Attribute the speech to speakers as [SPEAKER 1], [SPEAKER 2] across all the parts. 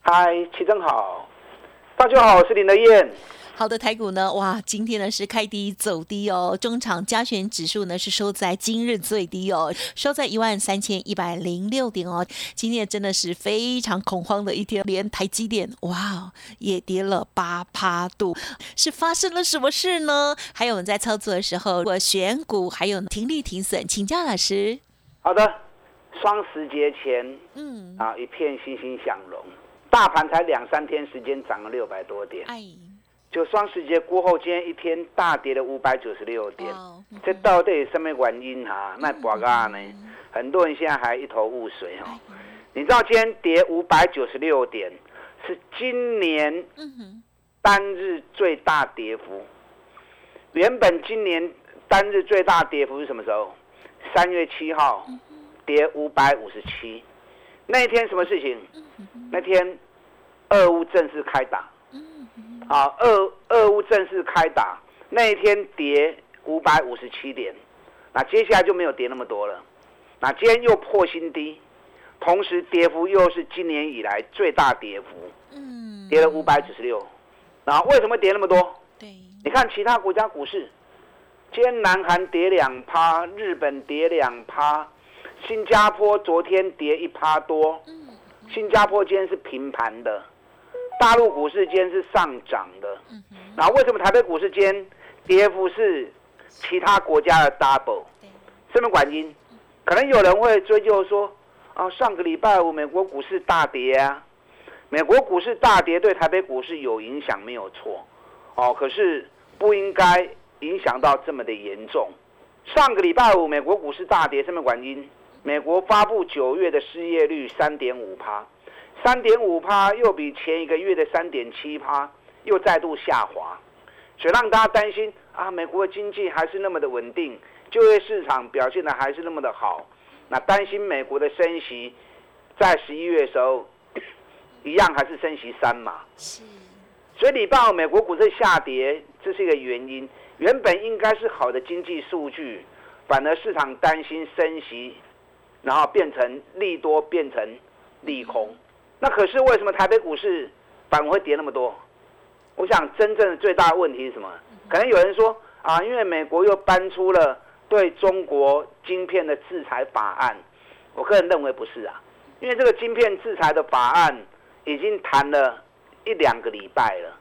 [SPEAKER 1] 嗨，齐正好，大家好，我是林德燕。
[SPEAKER 2] 好的，台股呢，哇，今天呢是开低走低哦，中场加权指数呢是收在今日最低哦，收在一万三千一百零六点哦。今天真的是非常恐慌的一天，连台积电哇也跌了八趴度，是发生了什么事呢？还有我们在操作的时候，我选股还有停利停损，请教老师。
[SPEAKER 1] 好的，双十节前，嗯啊，一片欣欣向荣，大盘才两三天时间涨了六百多点。哎。就双十节过后，今天一天大跌了五百九十六点，这到底什么原因哈？那呢？很多人现在还一头雾水哦。你知道今天跌五百九十六点是今年单日最大跌幅。原本今年单日最大跌幅是什么时候？三月七号跌五百五十七，那一天什么事情？那天俄乌正式开打。啊，俄俄乌正式开打那一天跌五百五十七点，那接下来就没有跌那么多了。那今天又破新低，同时跌幅又是今年以来最大跌幅，嗯，跌了五百九十六。那为什么跌那么多？对，你看其他国家股市，今天南韩跌两趴，日本跌两趴，新加坡昨天跌一趴多，新加坡今天是平盘的。大陆股市间是上涨的，那为什么台北股市间跌幅是其他国家的 double？什么原因？可能有人会追究说，啊，上个礼拜五美国股市大跌啊，美国股市大跌对台北股市有影响没有错，哦，可是不应该影响到这么的严重。上个礼拜五美国股市大跌，什么原因？美国发布九月的失业率三点五趴。三点五趴又比前一个月的三点七趴又再度下滑，所以让大家担心啊，美国的经济还是那么的稳定，就业市场表现的还是那么的好，那担心美国的升息，在十一月的时候一样还是升息三嘛？是。所以礼拜五美国股市下跌，这是一个原因。原本应该是好的经济数据，反而市场担心升息，然后变成利多变成利空。那可是为什么台北股市反而会跌那么多？我想真正的最大的问题是什么？可能有人说啊，因为美国又搬出了对中国晶片的制裁法案。我个人认为不是啊，因为这个晶片制裁的法案已经谈了一两个礼拜了，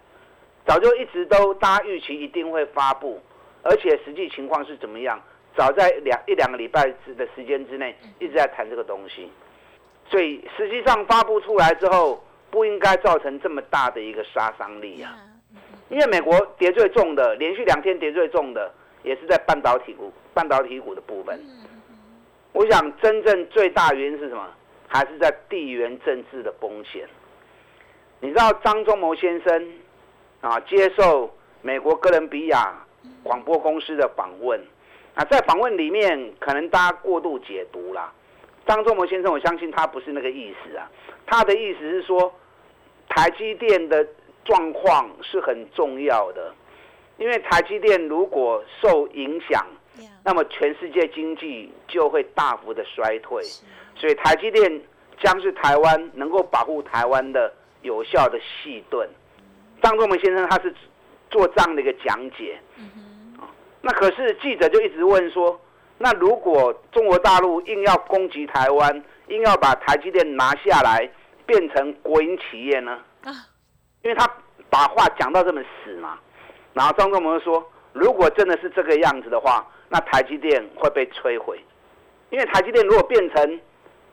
[SPEAKER 1] 早就一直都大家预期一定会发布，而且实际情况是怎么样？早在两一两个礼拜之的时间之内一直在谈这个东西。所以实际上发布出来之后，不应该造成这么大的一个杀伤力啊！因为美国跌最重的，连续两天跌最重的，也是在半导体股、半导体股的部分。我想真正最大原因是什么？还是在地缘政治的风险。你知道张忠谋先生啊，接受美国哥伦比亚广播公司的访问啊，在访问里面可能大家过度解读了。张忠谋先生，我相信他不是那个意思啊，他的意思是说，台积电的状况是很重要的，因为台积电如果受影响，那么全世界经济就会大幅的衰退，所以台积电将是台湾能够保护台湾的有效的细盾。张忠谋先生他是做这样的一个讲解，那可是记者就一直问说。那如果中国大陆硬要攻击台湾，硬要把台积电拿下来变成国营企业呢？啊，因为他把话讲到这么死嘛。然后张忠谋说，如果真的是这个样子的话，那台积电会被摧毁。因为台积电如果变成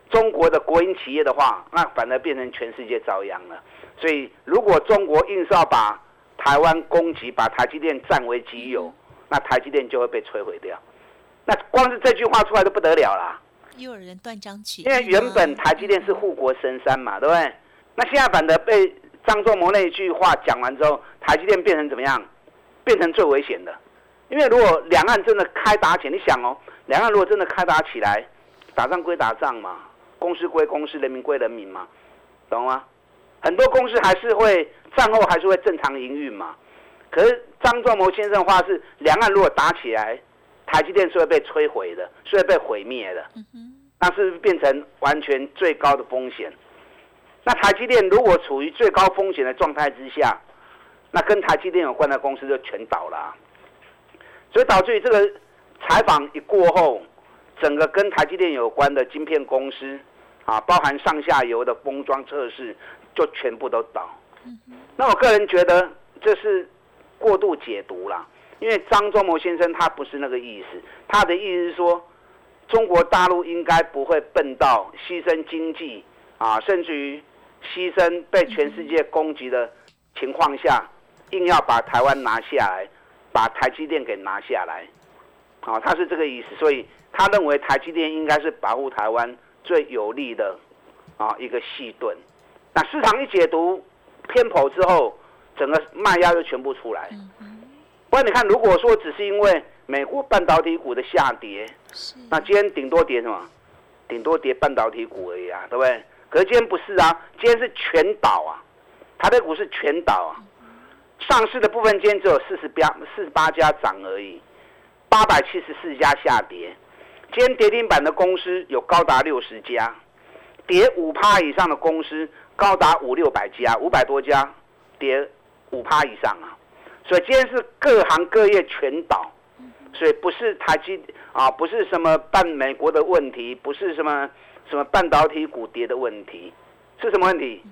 [SPEAKER 1] 中国的国营企业的话，那反而变成全世界遭殃了。所以如果中国硬是要把台湾攻击，把台积电占为己有，那台积电就会被摧毁掉。那光是这句话出来都不得了啦！
[SPEAKER 2] 又有人断章取义。
[SPEAKER 1] 因为原本台积电是护国神山嘛，对不对？那现在反的被张仲谋那一句话讲完之后，台积电变成怎么样？变成最危险的。因为如果两岸真的开打起来，你想哦，两岸如果真的开打起来，打仗归打仗嘛，公司归公司，人民归人民嘛，懂吗？很多公司还是会战后还是会正常营运嘛。可是张仲谋先生的话是，两岸如果打起来，台积电是会被摧毁的，是会被毁灭的。那是变成完全最高的风险。那台积电如果处于最高风险的状态之下，那跟台积电有关的公司就全倒了。所以导致于这个采访一过后，整个跟台积电有关的晶片公司啊，包含上下游的封装测试，就全部都倒。那我个人觉得这是过度解读了，因为张忠谋先生他不是那个意思，他的意思是说，中国大陆应该不会笨到牺牲经济啊，甚至于牺牲被全世界攻击的情况下，硬要把台湾拿下来。把台积电给拿下来，啊，他是这个意思，所以他认为台积电应该是保护台湾最有利的啊一个细盾。那市场一解读偏颇之后，整个卖压就全部出来。不然你看，如果说只是因为美国半导体股的下跌，那今天顶多跌什么？顶多跌半导体股而已啊，对不对？可是今天不是啊，今天是全倒啊，台北股是全倒啊。上市的部分今天只有四十八四十八家涨而已，八百七十四家下跌。今天跌停板的公司有高达六十家，跌五趴以上的公司高达五六百家，五百多家跌五趴以上啊！所以今天是各行各业全倒，所以不是台积啊，不是什么半美国的问题，不是什么什么半导体股跌的问题，是什么问题？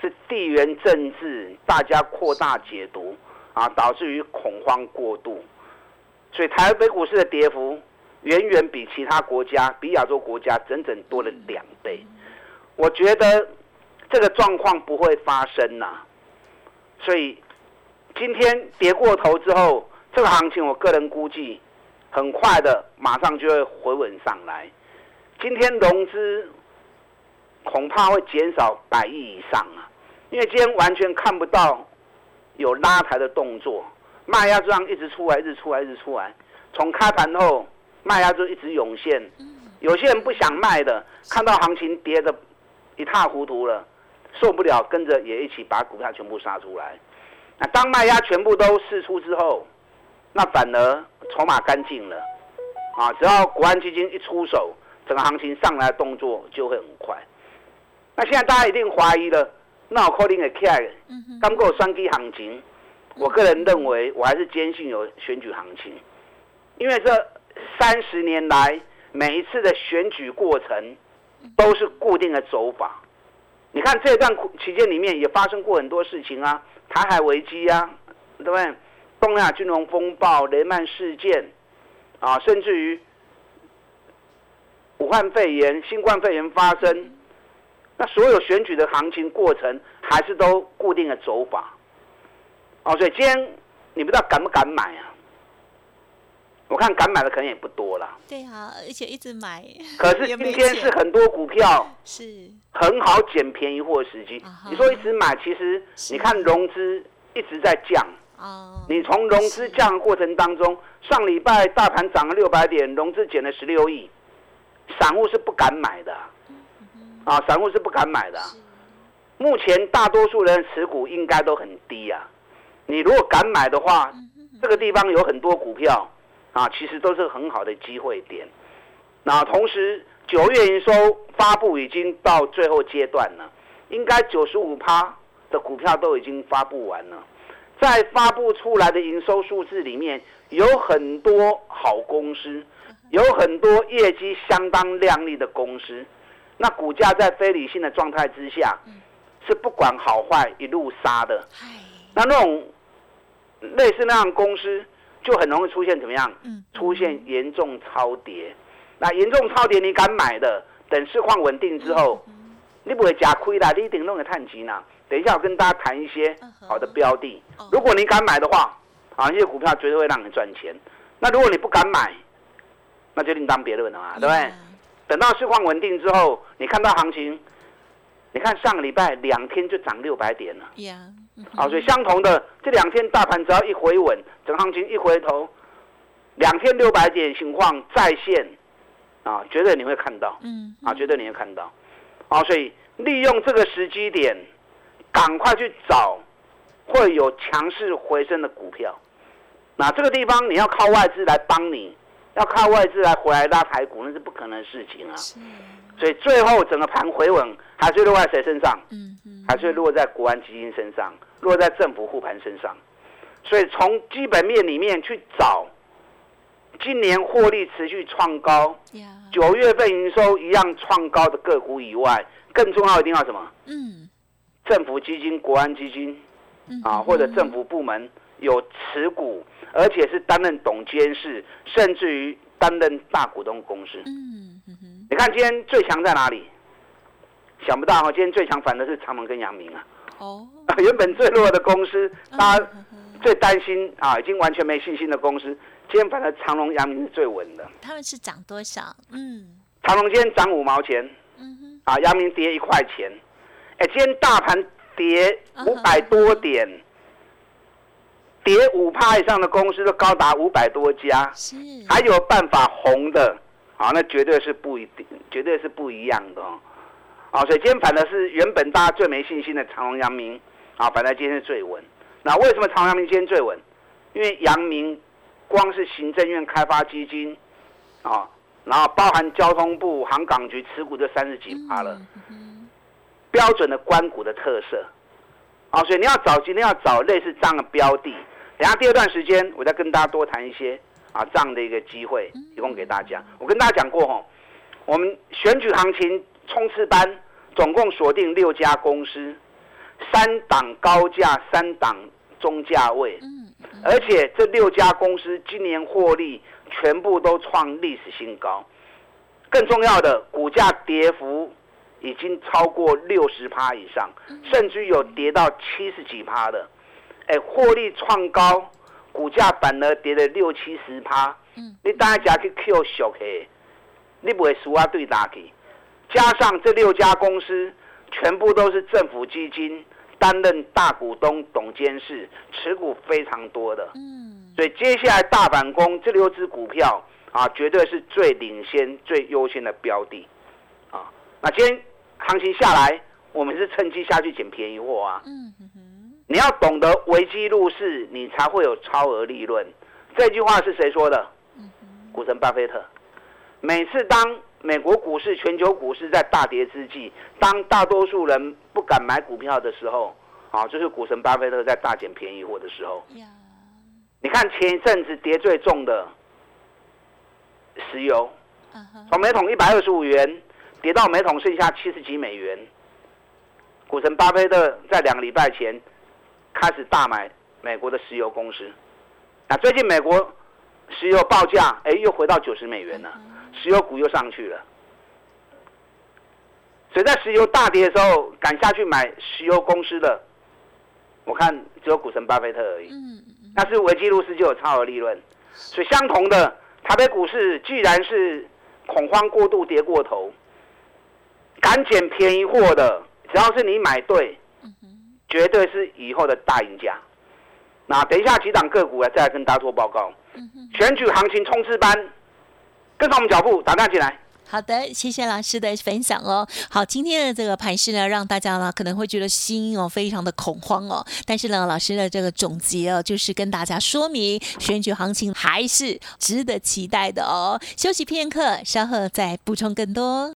[SPEAKER 1] 是地缘政治，大家扩大解读啊，导致于恐慌过度，所以台北股市的跌幅远远比其他国家、比亚洲国家整整多了两倍。我觉得这个状况不会发生呐，所以今天跌过头之后，这个行情我个人估计很快的马上就会回稳上来。今天融资恐怕会减少百亿以上啊。因为今天完全看不到有拉抬的动作，卖压这样一直出来，一直出来，一直出来。从开盘后，卖压就一直涌现。有些人不想卖的，看到行情跌的一塌糊涂了，受不了，跟着也一起把股票全部杀出来。那当卖压全部都释出之后，那反而筹码干净了。啊，只要国安基金一出手，整个行情上来的动作就会很快。那现在大家一定怀疑了。那我可能会起来，刚过双击行情，我个人认为我还是坚信有选举行情，因为这三十年来每一次的选举过程都是固定的走法。你看这段期间里面也发生过很多事情啊，台海危机啊，对不对？东亚金融风暴、雷曼事件啊，甚至于武汉肺炎、新冠肺炎发生。那所有选举的行情过程还是都固定的走法，哦，所以今天你不知道敢不敢买啊？我看敢买的可能也不多了。
[SPEAKER 2] 对啊，而且一直买。
[SPEAKER 1] 可是今天是很多股票
[SPEAKER 2] 是
[SPEAKER 1] 很好捡便宜货的时机。你说一直买，其实你看融资一直在降。哦。你从融资降的过程当中，上礼拜大盘涨了六百点，融资减了十六亿，散户是不敢买的。啊，散户是不敢买的。目前大多数人持股应该都很低啊。你如果敢买的话，这个地方有很多股票啊，其实都是很好的机会点。那同时，九月营收发布已经到最后阶段了，应该九十五趴的股票都已经发布完了。在发布出来的营收数字里面，有很多好公司，有很多业绩相当亮丽的公司。那股价在非理性的状态之下，是不管好坏一路杀的。那那种类似那样公司，就很容易出现怎么样？嗯出现严重超跌。那严重超跌，你敢买的，等市况稳定之后，你不会假亏的，你一定弄个探级呢。等一下，我跟大家谈一些好的标的。如果你敢买的话，啊，这些股票绝对会让你赚钱。那如果你不敢买，那就另当别论了嘛，对不对？等到市况稳定之后，你看到行情你看上个礼拜两天就涨六百点了。啊，所以相同的这两天大盘只要一回稳，整行情一回头，两天六百点情况再现，啊，绝对你会看到。嗯。啊，绝对你会看到。啊，所以利用这个时机点，赶快去找会有强势回升的股票。那这个地方你要靠外资来帮你，要靠外资来回来拉台股，那是不可能的事情啊。所以最后整个盘回稳，还是落在谁身上？嗯嗯，还是落在国安基金身上，落在政府护盘身上。所以从基本面里面去找，今年获利持续创高，九月份营收一样创高的个股以外，更重要一定要什么？嗯，政府基金、国安基金，啊，或者政府部门有持股。而且是担任董监事，甚至于担任大股东公司。嗯你看今天最强在哪里？想不到哈，今天最强反的是长隆跟阳明啊。哦。原本最弱的公司，大家最担心啊，已经完全没信心的公司，今天反而长隆、阳明是最稳的。
[SPEAKER 3] 他们是涨多少？嗯。
[SPEAKER 1] 长隆今天涨五毛钱。嗯哼。啊，阳明跌一块钱。哎，今天大盘跌五百多点。跌五趴以上的公司都高达五百多家，是还有办法红的，啊，那绝对是不一定，绝对是不一样的哦。啊，所以今天反的是原本大家最没信心的长隆、阳明，啊，反正今天是最稳。那为什么长隆、阳明今天最稳？因为阳明光是行政院开发基金，啊，然后包含交通部、航港局持股就三十几趴了，标准的关股的特色。啊，所以你要找今天要找类似这样的标的。等下第二段时间，我再跟大家多谈一些啊这样的一个机会，提供给大家。我跟大家讲过哈，我们选举行情冲刺班总共锁定六家公司，三档高价，三档中价位，而且这六家公司今年获利全部都创历史新高，更重要的股价跌幅已经超过六十趴以上，甚至有跌到七十几趴的。哎，获利创高，股价反而跌了六七十趴。嗯，你大家去 Q 小 K，你不会输啊？对打去，加上这六家公司全部都是政府基金担任大股东、董监事，持股非常多的。嗯，所以接下来大板工这六只股票啊，绝对是最领先、最优先的标的。啊，那今天行情下来，我们是趁机下去捡便宜货啊。嗯。你要懂得危机入市，你才会有超额利润。这句话是谁说的？股神巴菲特。每次当美国股市、全球股市在大跌之际，当大多数人不敢买股票的时候，啊，就是股神巴菲特在大捡便宜货的时候。你看前一阵子跌最重的石油，从每桶一百二十五元跌到每桶剩下七十几美元。股神巴菲特在两个礼拜前。开始大买美国的石油公司，那最近美国石油报价哎又回到九十美元了，石油股又上去了。所以在石油大跌的时候，敢下去买石油公司的，我看只有股神巴菲特而已。嗯但是维基路斯就有超额利润，所以相同的台北股市，既然是恐慌过度跌过头，敢捡便宜货的，只要是你买对。绝对是以后的大赢家。那等一下几档个股啊，再来跟大家做报告。选举行情冲刺班，跟上我们脚步，打蛋进来。
[SPEAKER 3] 好的，谢谢老师的分享哦。好，今天的这个盘势呢，让大家呢可能会觉得心哦非常的恐慌哦。但是呢，老师的这个总结哦，就是跟大家说明选举行情还是值得期待的哦。休息片刻，稍后再补充更多。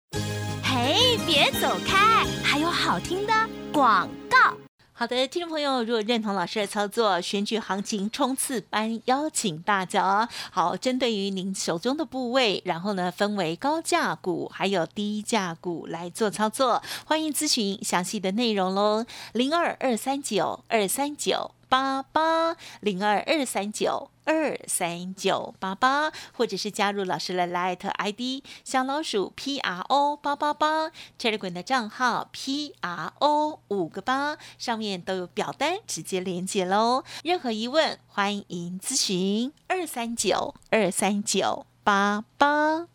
[SPEAKER 3] 嘿，别走开，还有好听的广告。好的，听众朋友，如果认同老师的操作，选举行情冲刺班邀请大家哦。好，针对于您手中的部位，然后呢，分为高价股还有低价股来做操作，欢迎咨询详细的内容喽，零二二三九二三九。八八零二二三九二三九八八，或者是加入老师的 Light ID 小老鼠 P R O 八八八 Telegram 的账号 P R O 五个八，上面都有表单直接连接喽。任何疑问欢迎咨询二三九二三九八八。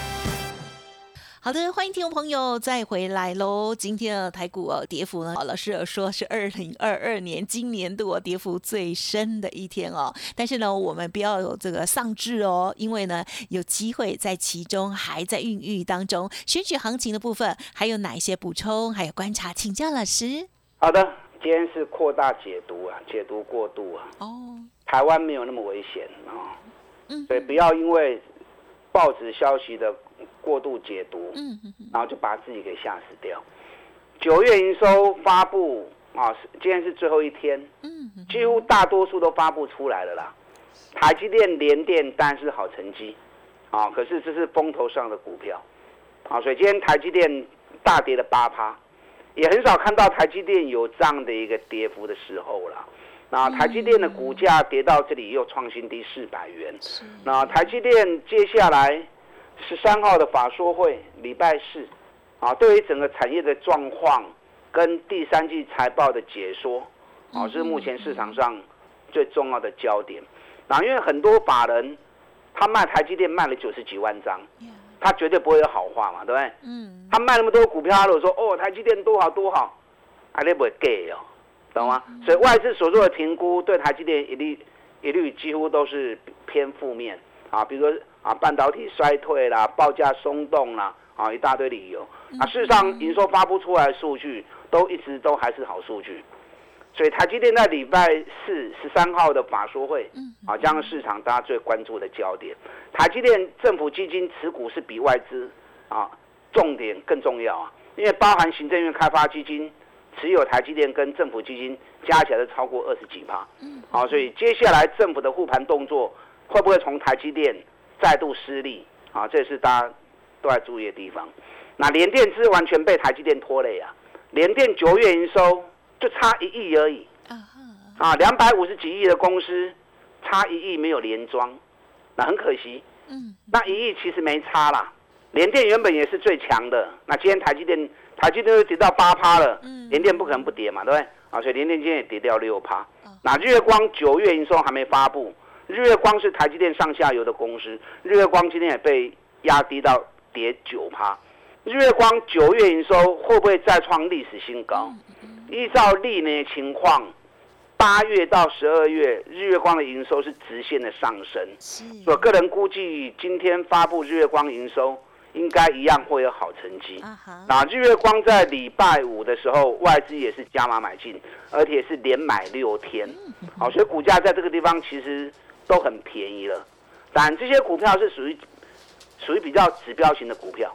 [SPEAKER 3] 好的，欢迎听众朋友再回来喽。今天的台股哦，跌幅呢，老师说 是二零二二年今年度跌幅最深的一天哦。但是呢，我们不要有这个丧志哦，因为呢，有机会在其中还在孕育当中。选举行情的部分还有哪一些补充？还有观察，请教老师。
[SPEAKER 1] 好的，今天是扩大解读啊，解读过度啊。哦。台湾没有那么危险啊。嗯。所以不要因为报纸消息的。过度解读，嗯，然后就把自己给吓死掉。九月营收发布啊，今天是最后一天，嗯，几乎大多数都发布出来了啦。台积电、联电当然是好成绩，啊，可是这是风头上的股票，啊，所以今天台积电大跌了八趴，也很少看到台积电有这样的一个跌幅的时候了。那台积电的股价跌到这里又创新低四百元，那台积电接下来。十三号的法说会，礼拜四，啊，对于整个产业的状况跟第三季财报的解说，啊，是目前市场上最重要的焦点。那因为很多法人他卖台积电卖了九十几万张，他绝对不会有好话嘛，对不对？嗯。他卖那么多股票，他如果说哦台积电多好多好，啊，你不会给哦，懂吗？所以外资所做的评估对台积电一律一律几乎都是偏负面啊，比如说。啊，半导体衰退啦，报价松动啦，啊，一大堆理由。啊，事实上，营收发布出来的数据都一直都还是好数据，所以台积电在礼拜四十三号的法说会，啊，将市场大家最关注的焦点。台积电政府基金持股是比外资啊重点更重要啊，因为包含行政院开发基金持有台积电跟政府基金加起来都超过二十几趴。嗯，好，所以接下来政府的护盘动作会不会从台积电？再度失利啊！这是大家都在注意的地方。那联电是完全被台积电拖累啊！联电九月营收就差一亿而已啊！两百五十几亿的公司差一亿没有连庄，那很可惜。嗯，那一亿其实没差啦。联电原本也是最强的，那今天台积电台积电又跌到八趴了，嗯，联电不可能不跌嘛，对不对？啊，所以联电今天也跌掉六趴。那日月光九月营收还没发布。日月光是台积电上下游的公司，日月光今天也被压低到跌九趴。日月光九月营收会不会再创历史新高？依照历年情况，八月到十二月，日月光的营收是直线的上升。我个人估计，今天发布日月光营收，应该一样会有好成绩。那日月光在礼拜五的时候，外资也是加码买进，而且是连买六天。好，所以股价在这个地方其实。都很便宜了，但这些股票是属于属于比较指标型的股票。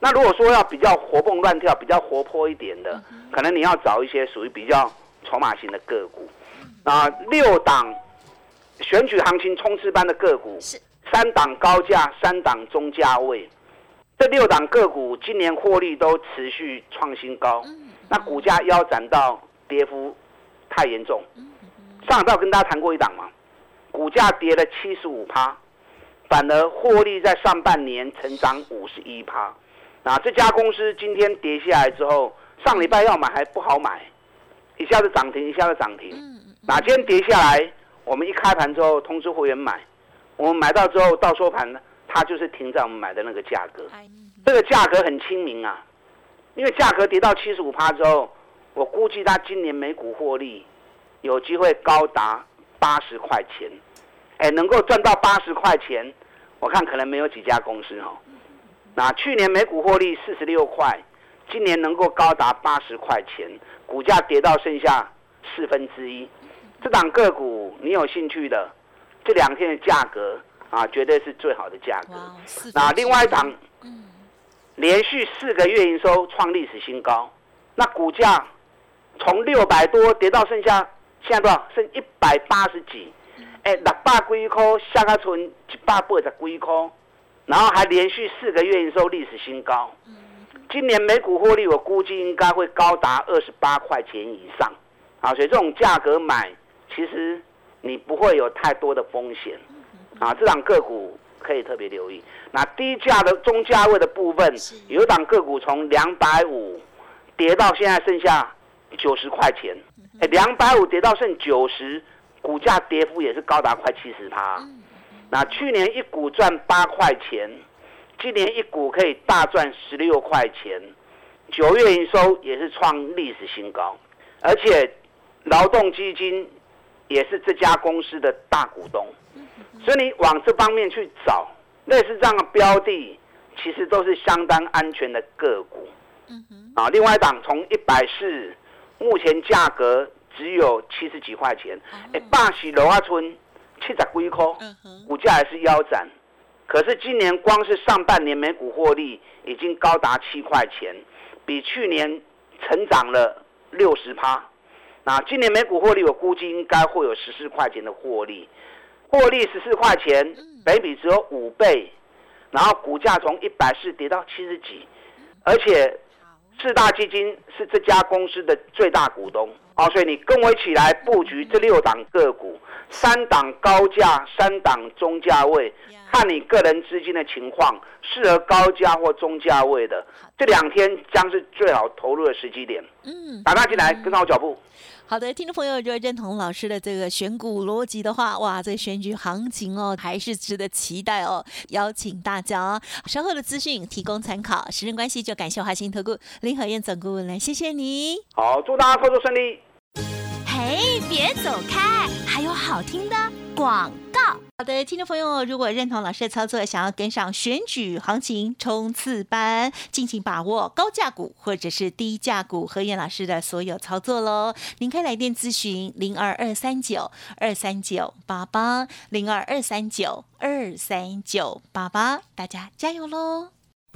[SPEAKER 1] 那如果说要比较活蹦乱跳、比较活泼一点的，可能你要找一些属于比较筹码型的个股。啊，六档选举行情冲刺般的个股，三档高价、三档中价位，这六档个股今年获利都持续创新高。那股价腰斩到跌幅太严重。上礼拜跟大家谈过一档嘛。股价跌了七十五趴，反而获利在上半年成长五十一趴。那这家公司今天跌下来之后，上礼拜要买还不好买，一下子涨停，一下子涨停。哪今天跌下来，我们一开盘之后通知会员买，我们买到之后到收盘呢，它就是停在我们买的那个价格。这个价格很亲民啊，因为价格跌到七十五趴之后，我估计它今年每股获利有机会高达八十块钱。哎，能够赚到八十块钱，我看可能没有几家公司哦。那去年每股获利四十六块，今年能够高达八十块钱，股价跌到剩下四分之一。这档个股你有兴趣的，这两天的价格啊，绝对是最好的价格。那另外一档，连续四个月营收创历史新高，那股价从六百多跌到剩下现在多少？剩一百八十几。哎，六百几块下个村一百八十几块，然后还连续四个月营收历史新高，今年每股获利，我估计应该会高达二十八块钱以上，啊，所以这种价格买，其实你不会有太多的风险，啊，这档个股可以特别留意。那低价的中价位的部分，有一档个股从两百五跌到现在剩下九十块钱，哎，两百五跌到剩九十，股价跌幅也是高达快七十趴。那去年一股赚八块钱。今年一股可以大赚十六块钱，九月营收也是创历史新高，而且劳动基金也是这家公司的大股东，所以你往这方面去找类似这样的标的，其实都是相当安全的个股。啊，另外一档从一百四，目前价格只有七十几块钱，哎，霸喜楼阿村七十几块，股价还是腰斩。可是今年光是上半年每股获利已经高达七块钱，比去年成长了六十趴。那今年每股获利我估计应该会有十四块钱的获利，获利十四块钱，北比只有五倍，然后股价从一百四跌到七十几，而且四大基金是这家公司的最大股东。哦，所以你跟我一起来布局这六档个股，三档高价，三档中价位，看你个人资金的情况，适合高价或中价位的，这两天将是最好投入的时机点。嗯，打大进来，跟上我脚步。
[SPEAKER 3] 好的，听众朋友，如果认同老师的这个选股逻辑的话，哇，这个选举行情哦，还是值得期待哦。邀请大家稍后的资讯提供参考。时间关系，就感谢华兴投顾林和燕总顾问来，谢谢你。
[SPEAKER 1] 好，祝大家操作顺利。
[SPEAKER 2] 嘿，别走开，还有好听的广告。
[SPEAKER 3] 好的，听众朋友，如果认同老师的操作，想要跟上选举行情冲刺班，尽情把握高价股或者是低价股，何燕老师的所有操作喽。您可以来电咨询零二二三九二三九八八零二二三九二三九八八，大家加油喽！